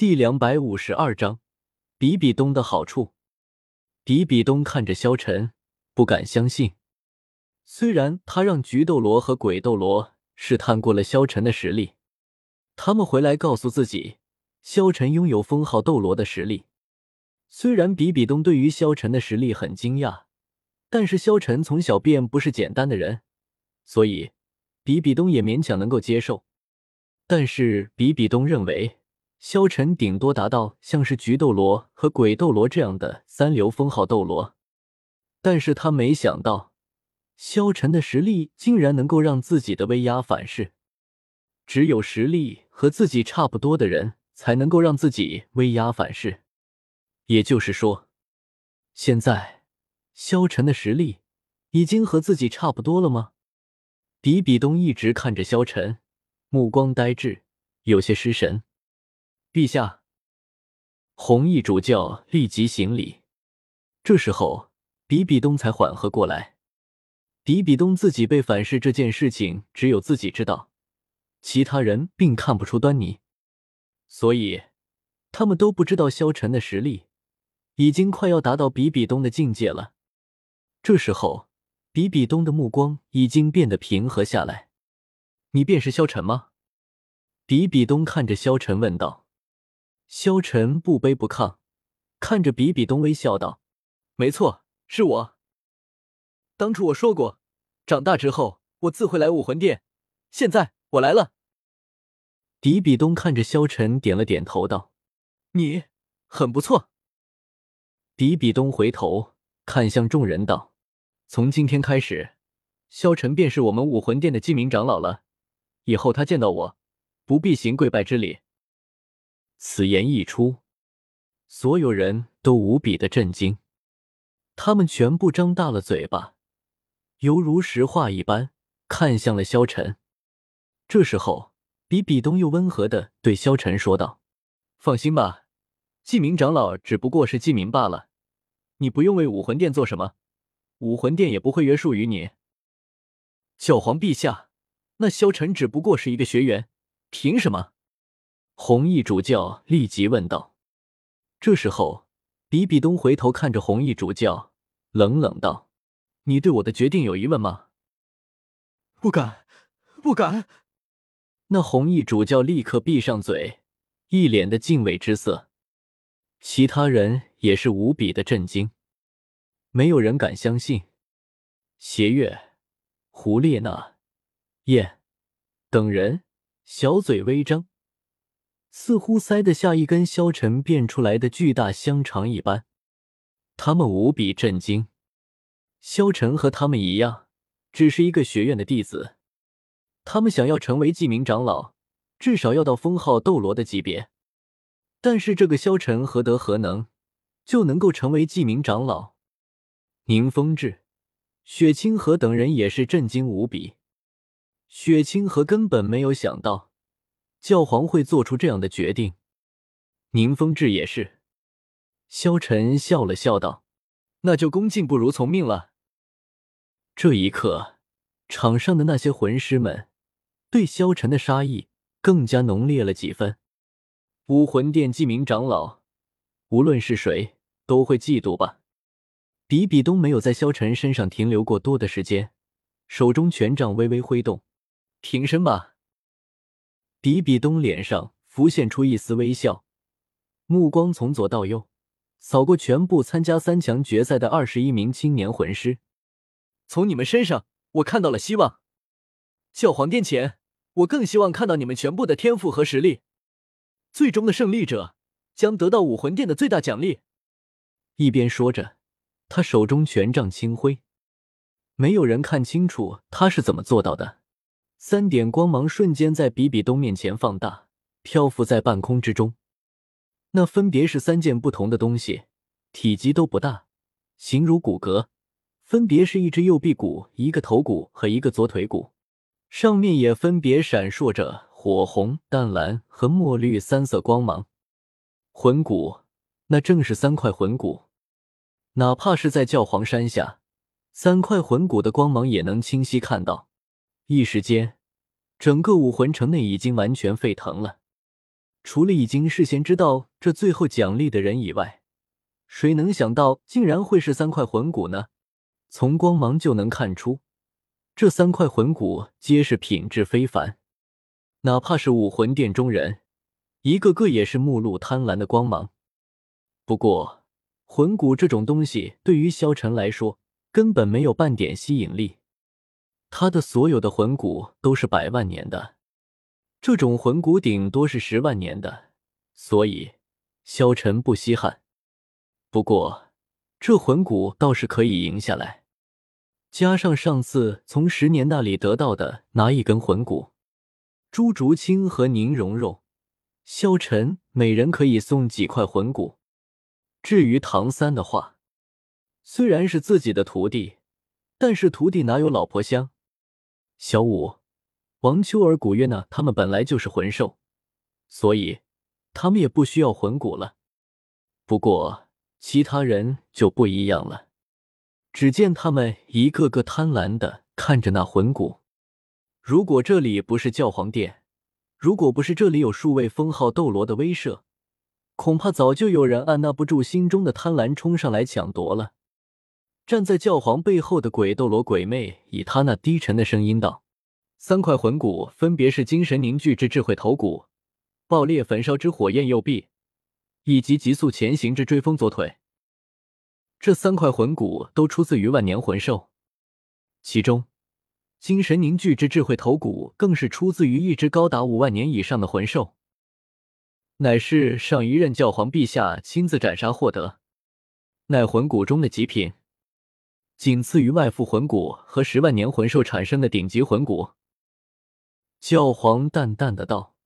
第两百五十二章，比比东的好处。比比东看着萧晨，不敢相信。虽然他让菊斗罗和鬼斗罗试探过了萧晨的实力，他们回来告诉自己，萧晨拥有封号斗罗的实力。虽然比比东对于萧晨的实力很惊讶，但是萧晨从小便不是简单的人，所以比比东也勉强能够接受。但是比比东认为。萧晨顶多达到像是菊斗罗和鬼斗罗这样的三流封号斗罗，但是他没想到，萧晨的实力竟然能够让自己的威压反噬。只有实力和自己差不多的人才能够让自己威压反噬。也就是说，现在萧晨的实力已经和自己差不多了吗？比比东一直看着萧晨，目光呆滞，有些失神。陛下，红衣主教立即行礼。这时候，比比东才缓和过来。比比东自己被反噬这件事情，只有自己知道，其他人并看不出端倪，所以他们都不知道萧晨的实力已经快要达到比比东的境界了。这时候，比比东的目光已经变得平和下来。你便是萧晨吗？比比东看着萧晨问道。萧晨不卑不亢，看着比比东微笑道：“没错，是我。当初我说过，长大之后我自会来武魂殿。现在我来了。”比比东看着萧晨点了点头，道：“你很不错。”比比东回头看向众人道：“从今天开始，萧晨便是我们武魂殿的记名长老了。以后他见到我，不必行跪拜之礼。”此言一出，所有人都无比的震惊，他们全部张大了嘴巴，犹如石化一般看向了萧晨。这时候，比比东又温和的对萧晨说道：“放心吧，记名长老只不过是记名罢了，你不用为武魂殿做什么，武魂殿也不会约束于你。”教皇陛下，那萧晨只不过是一个学员，凭什么？红衣主教立即问道。这时候，比比东回头看着红衣主教，冷冷道：“你对我的决定有疑问吗？”“不敢，不敢。”那红衣主教立刻闭上嘴，一脸的敬畏之色。其他人也是无比的震惊，没有人敢相信。邪月、胡列娜、燕等人小嘴微张。似乎塞得下一根萧晨变出来的巨大香肠一般，他们无比震惊。萧晨和他们一样，只是一个学院的弟子。他们想要成为记名长老，至少要到封号斗罗的级别。但是这个萧晨何德何能，就能够成为记名长老？宁风致、雪清河等人也是震惊无比。雪清河根本没有想到。教皇会做出这样的决定，宁风致也是。萧晨笑了笑道：“那就恭敬不如从命了。”这一刻，场上的那些魂师们对萧晨的杀意更加浓烈了几分。武魂殿记名长老，无论是谁都会嫉妒吧？比比东没有在萧晨身上停留过多的时间，手中权杖微微挥动：“平身吧。”比比东脸上浮现出一丝微笑，目光从左到右扫过全部参加三强决赛的二十一名青年魂师。从你们身上，我看到了希望。教皇殿前，我更希望看到你们全部的天赋和实力。最终的胜利者将得到武魂殿的最大奖励。一边说着，他手中权杖轻挥，没有人看清楚他是怎么做到的。三点光芒瞬间在比比东面前放大，漂浮在半空之中。那分别是三件不同的东西，体积都不大，形如骨骼，分别是一只右臂骨、一个头骨和一个左腿骨，上面也分别闪烁着火红、淡蓝和墨绿三色光芒。魂骨，那正是三块魂骨，哪怕是在教皇山下，三块魂骨的光芒也能清晰看到。一时间，整个武魂城内已经完全沸腾了。除了已经事先知道这最后奖励的人以外，谁能想到竟然会是三块魂骨呢？从光芒就能看出，这三块魂骨皆是品质非凡，哪怕是武魂殿中人，一个个也是目露贪婪的光芒。不过，魂骨这种东西对于萧晨来说根本没有半点吸引力，他的所有的魂骨都是百万年的。这种魂骨顶多是十万年的，所以萧晨不稀罕。不过这魂骨倒是可以赢下来，加上上次从十年那里得到的那一根魂骨，朱竹清和宁荣荣、萧晨每人可以送几块魂骨。至于唐三的话，虽然是自己的徒弟，但是徒弟哪有老婆香？小五。王秋儿、古月娜他们本来就是魂兽，所以他们也不需要魂骨了。不过其他人就不一样了，只见他们一个个贪婪的看着那魂骨。如果这里不是教皇殿，如果不是这里有数位封号斗罗的威慑，恐怕早就有人按捺不住心中的贪婪冲上来抢夺了。站在教皇背后的鬼斗罗鬼魅以他那低沉的声音道。三块魂骨分别是精神凝聚之智慧头骨、爆裂焚烧之火焰右臂，以及急速前行之追风左腿。这三块魂骨都出自于万年魂兽，其中精神凝聚之智慧头骨更是出自于一只高达五万年以上的魂兽，乃是上一任教皇陛下亲自斩杀获得，乃魂骨中的极品，仅次于外附魂骨和十万年魂兽产生的顶级魂骨。教皇淡淡的道：“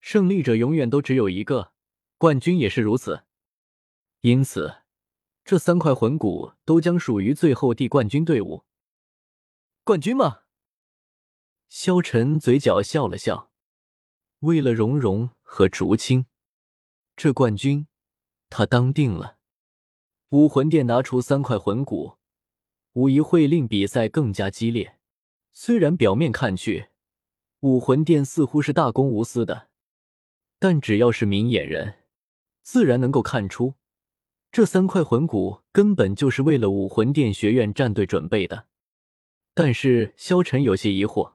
胜利者永远都只有一个，冠军也是如此。因此，这三块魂骨都将属于最后地冠军队伍。冠军吗？”萧晨嘴角笑了笑。为了蓉蓉和竹青，这冠军他当定了。武魂殿拿出三块魂骨，无疑会令比赛更加激烈。虽然表面看去，武魂殿似乎是大公无私的，但只要是明眼人，自然能够看出，这三块魂骨根本就是为了武魂殿学院战队准备的。但是萧晨有些疑惑，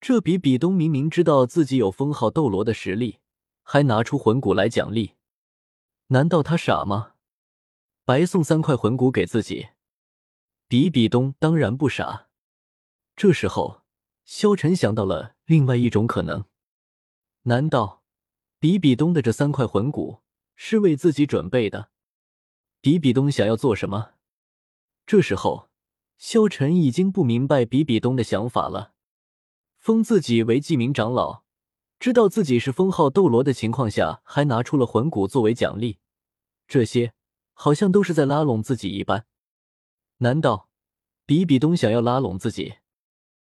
这比比东明明知道自己有封号斗罗的实力，还拿出魂骨来奖励，难道他傻吗？白送三块魂骨给自己？比比东当然不傻。这时候。萧晨想到了另外一种可能，难道比比东的这三块魂骨是为自己准备的？比比东想要做什么？这时候，萧晨已经不明白比比东的想法了。封自己为记名长老，知道自己是封号斗罗的情况下，还拿出了魂骨作为奖励，这些好像都是在拉拢自己一般。难道比比东想要拉拢自己？